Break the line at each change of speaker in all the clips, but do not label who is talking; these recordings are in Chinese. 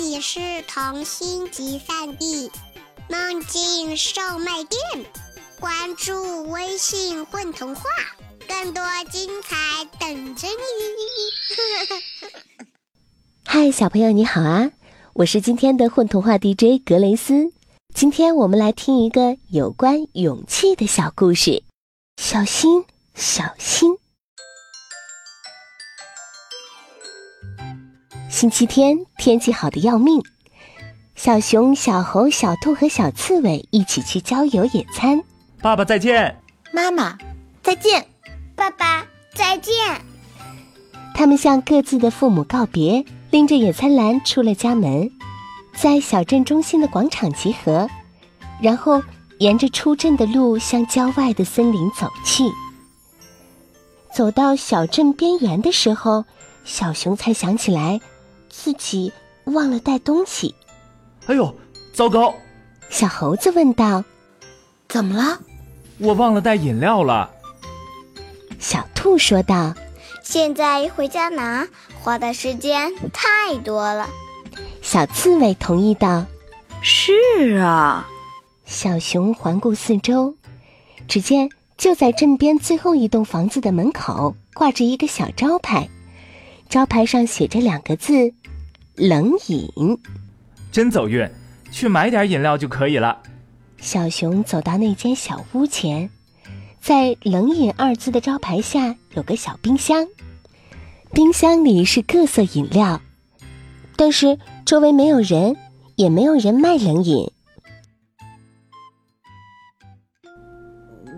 里是童心集散地，梦境售卖店。关注微信“混童话”，更多精彩等着你。
嗨，小朋友你好啊！我是今天的混童话 DJ 格雷斯。今天我们来听一个有关勇气的小故事。小心，小心！星期天天气好的要命，小熊、小猴、小兔和小刺猬一起去郊游野餐。
爸爸再见，
妈妈再见，
爸爸再见。
他们向各自的父母告别，拎着野餐篮出了家门，在小镇中心的广场集合，然后沿着出镇的路向郊外的森林走去。走到小镇边缘的时候，小熊才想起来。自己忘了带东西，
哎呦，糟糕！
小猴子问道：“
怎么了？”
我忘了带饮料了。
小兔说道：“
现在回家拿，花的时间太多了。”
小刺猬同意道：“
是啊。”
小熊环顾四周，只见就在镇边最后一栋房子的门口挂着一个小招牌，招牌上写着两个字。冷饮，
真走运，去买点饮料就可以了。
小熊走到那间小屋前，在“冷饮”二字的招牌下有个小冰箱，冰箱里是各色饮料，但是周围没有人，也没有人卖冷饮。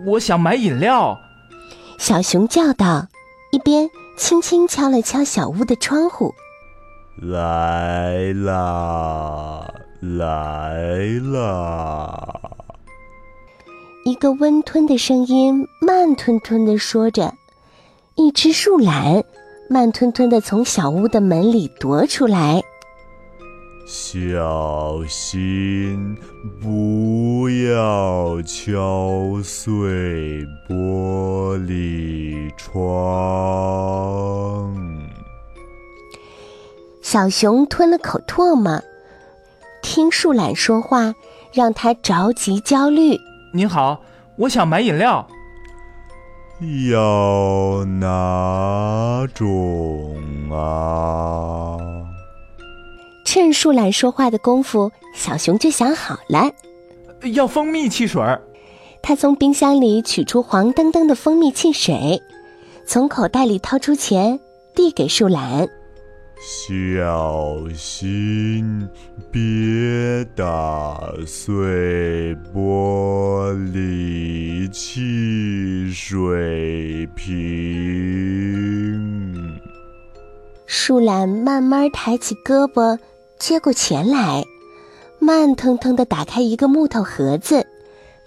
我想买饮料，
小熊叫道，一边轻轻敲了敲小屋的窗户。
来啦，来啦！
一个温吞的声音慢吞吞的说着，一只树懒慢吞吞的从小屋的门里踱出来。
小心，不要敲碎玻璃窗。
小熊吞了口唾沫，听树懒说话，让他着急焦虑。
您好，我想买饮料。
要哪种啊？
趁树懒说话的功夫，小熊就想好了，
要蜂蜜汽水。
他从冰箱里取出黄澄澄的蜂蜜汽水，从口袋里掏出钱，递给树懒。
小心，别打碎玻璃汽水瓶。
树懒慢慢抬起胳膊，接过钱来，慢腾腾地打开一个木头盒子，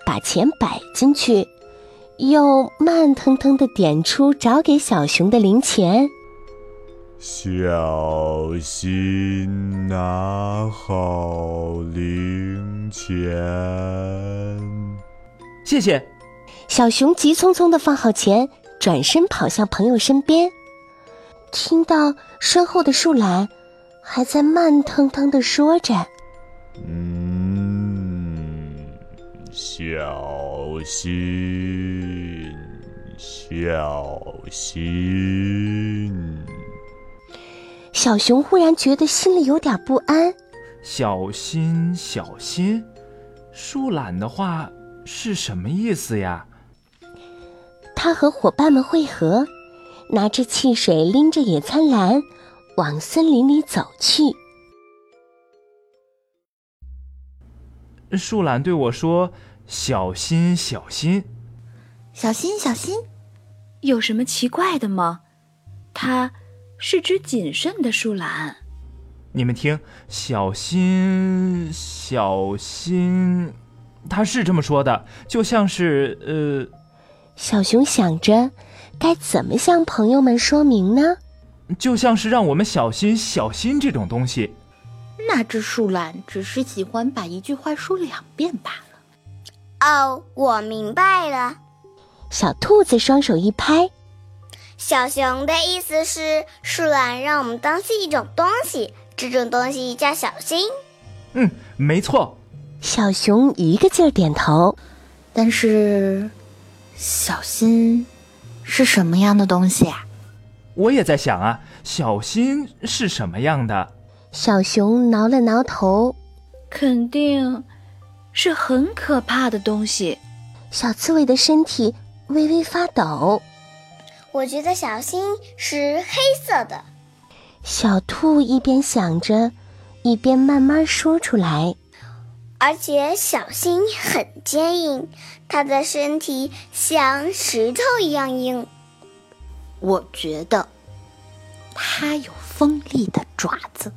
把钱摆进去，又慢腾腾地点出找给小熊的零钱。
小心拿好零钱。
谢谢。
小熊急匆匆的放好钱，转身跑向朋友身边，听到身后的树懒还在慢腾腾的说着：“
嗯，小心，小心。”
小熊忽然觉得心里有点不安。
小心，小心，树懒的话是什么意思呀？
他和伙伴们汇合，拿着汽水，拎着野餐篮，往森林里走去。
树懒对我说：“小心，小心，
小心，小心，有什么奇怪的吗？”他。是只谨慎的树懒。
你们听，小心，小心，他是这么说的，就像是呃。
小熊想着，该怎么向朋友们说明呢？
就像是让我们小心，小心这种东西。
那只树懒只是喜欢把一句话说两遍罢了。
哦，我明白了。
小兔子双手一拍。
小熊的意思是，树懒让我们当是一种东西，这种东西叫小心。
嗯，没错。
小熊一个劲儿点头。
但是，小心是什么样的东西啊？
我也在想啊，小心是什么样的？
小熊挠了挠头，
肯定是很可怕的东西。
小刺猬的身体微微发抖。
我觉得小新是黑色的。
小兔一边想着，一边慢慢说出来。
而且小心很坚硬，它的身体像石头一样硬。
我觉得它有锋利的爪子。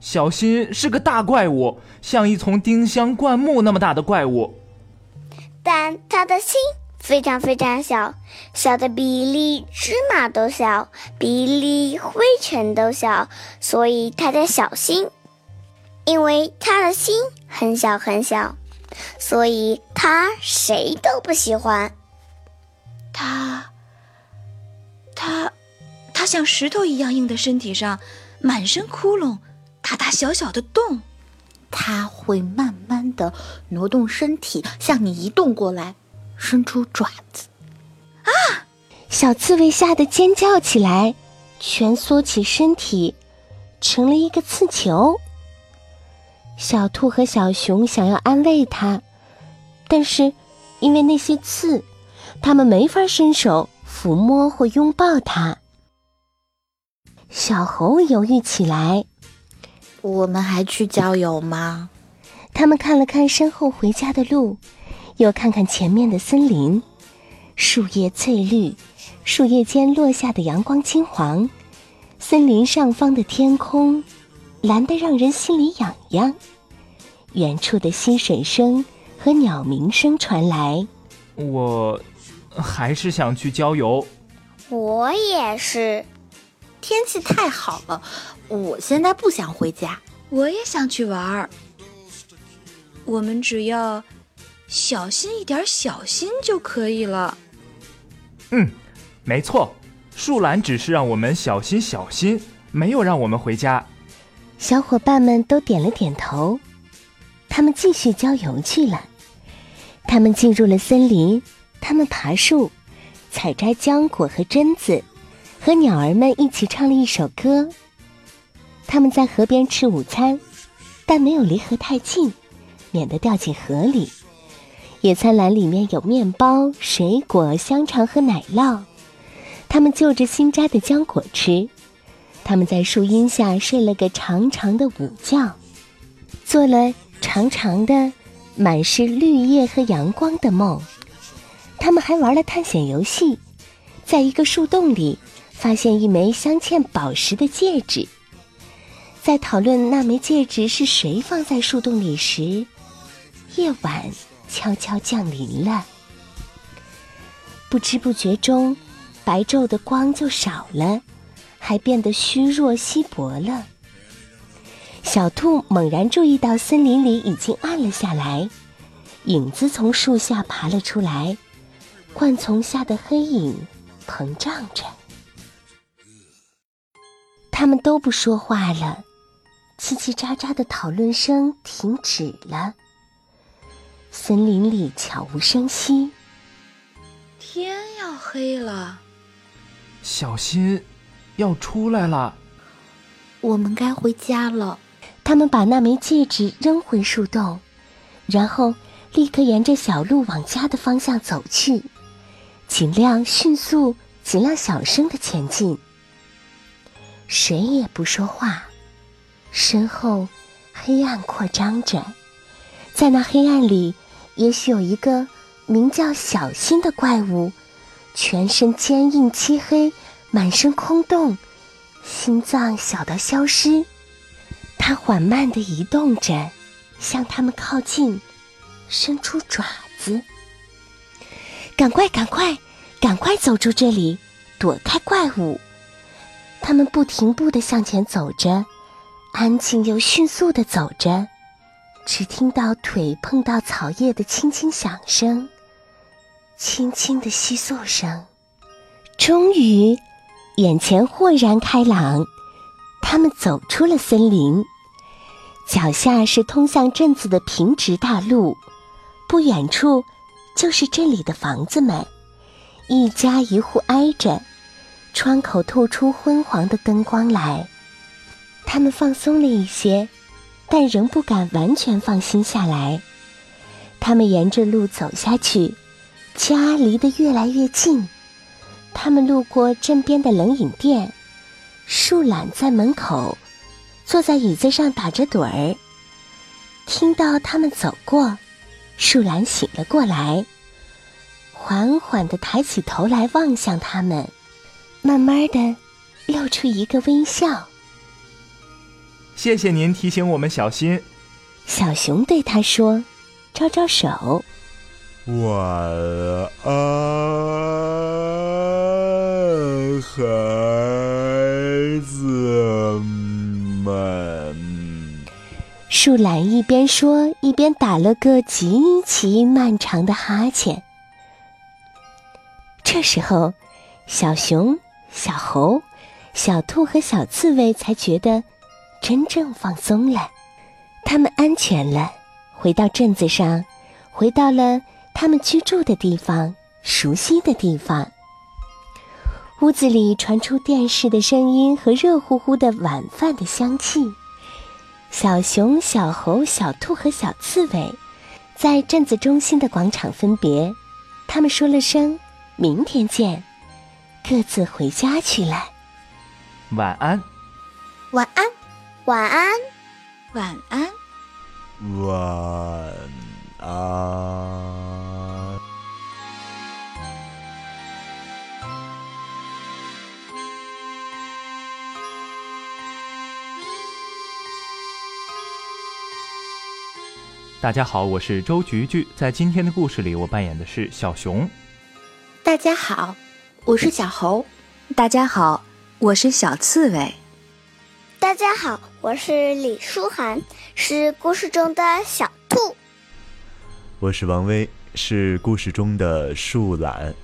小新是个大怪物，像一丛丁香灌木那么大的怪物。
但它的心非常非常小，小的比粒芝麻都小，比粒灰尘都小，所以它叫小心。因为他的心很小很小，所以他谁都不喜欢。
他，他，他像石头一样硬的身体上，满身窟窿，大大小小的洞。
他会慢慢的挪动身体，向你移动过来，伸出爪子。
啊！小刺猬吓得尖叫起来，蜷缩起身体，成了一个刺球。小兔和小熊想要安慰它，但是因为那些刺，他们没法伸手抚摸或拥抱它。小猴犹豫起来：“
我们还去郊游吗？”
他们看了看身后回家的路，又看看前面的森林，树叶翠绿，树叶间落下的阳光金黄，森林上方的天空。蓝得让人心里痒痒，远处的溪水声和鸟鸣声传来。
我还是想去郊游。
我也是。
天气太好了，我现在不想回家。
我也想去玩儿。我们只要小心一点，小心就可以了。
嗯，没错。树懒只是让我们小心小心，没有让我们回家。
小伙伴们都点了点头，他们继续郊游去了。他们进入了森林，他们爬树，采摘浆果和榛子，和鸟儿们一起唱了一首歌。他们在河边吃午餐，但没有离河太近，免得掉进河里。野餐篮里面有面包、水果、香肠和奶酪，他们就着新摘的浆果吃。他们在树荫下睡了个长长的午觉，做了长长的、满是绿叶和阳光的梦。他们还玩了探险游戏，在一个树洞里发现一枚镶嵌宝石的戒指。在讨论那枚戒指是谁放在树洞里时，夜晚悄悄降临了。不知不觉中，白昼的光就少了。还变得虚弱稀薄了。小兔猛然注意到森林里已经暗了下来，影子从树下爬了出来，灌丛下的黑影膨胀着。他们都不说话了，叽叽喳喳的讨论声停止了。森林里悄无声息。
天要黑了，
小心。要出来了，
我们该回家了。
他们把那枚戒指扔回树洞，然后立刻沿着小路往家的方向走去，尽量迅速、尽量小声的前进。谁也不说话，身后黑暗扩张着，在那黑暗里，也许有一个名叫小心的怪物，全身坚硬漆黑。满身空洞，心脏小到消失。它缓慢地移动着，向他们靠近，伸出爪子。赶快，赶快，赶快走出这里，躲开怪物！他们不停步地向前走着，安静又迅速地走着，只听到腿碰到草叶的轻轻响声，轻轻的窸窣声。终于。眼前豁然开朗，他们走出了森林，脚下是通向镇子的平直大路，不远处就是这里的房子们，一家一户挨着，窗口透出昏黄的灯光来。他们放松了一些，但仍不敢完全放心下来。他们沿着路走下去，家离得越来越近。他们路过镇边的冷饮店。树懒在门口，坐在椅子上打着盹儿。听到他们走过，树懒醒了过来，缓缓地抬起头来望向他们，慢慢地露出一个微笑。
谢谢您提醒我们小心。
小熊对他说：“招招手。”
晚安，孩子们。
树懒一边说，一边打了个极其漫长的哈欠。这时候，小熊、小猴、小兔和小刺猬才觉得真正放松了，他们安全了，回到镇子上，回到了。他们居住的地方，熟悉的地方。屋子里传出电视的声音和热乎乎的晚饭的香气。小熊、小猴、小兔和小刺猬，在镇子中心的广场分别。他们说了声“明天见”，各自回家去了。
晚安，
晚安，
晚安，
晚安，
晚安。
大家好，我是周菊菊。在今天的故事里，我扮演的是小熊。
大家好，我是小猴。
大家好，我是小刺猬。
大家好，我是李舒涵，是故事中的小兔。
我是王威，是故事中的树懒。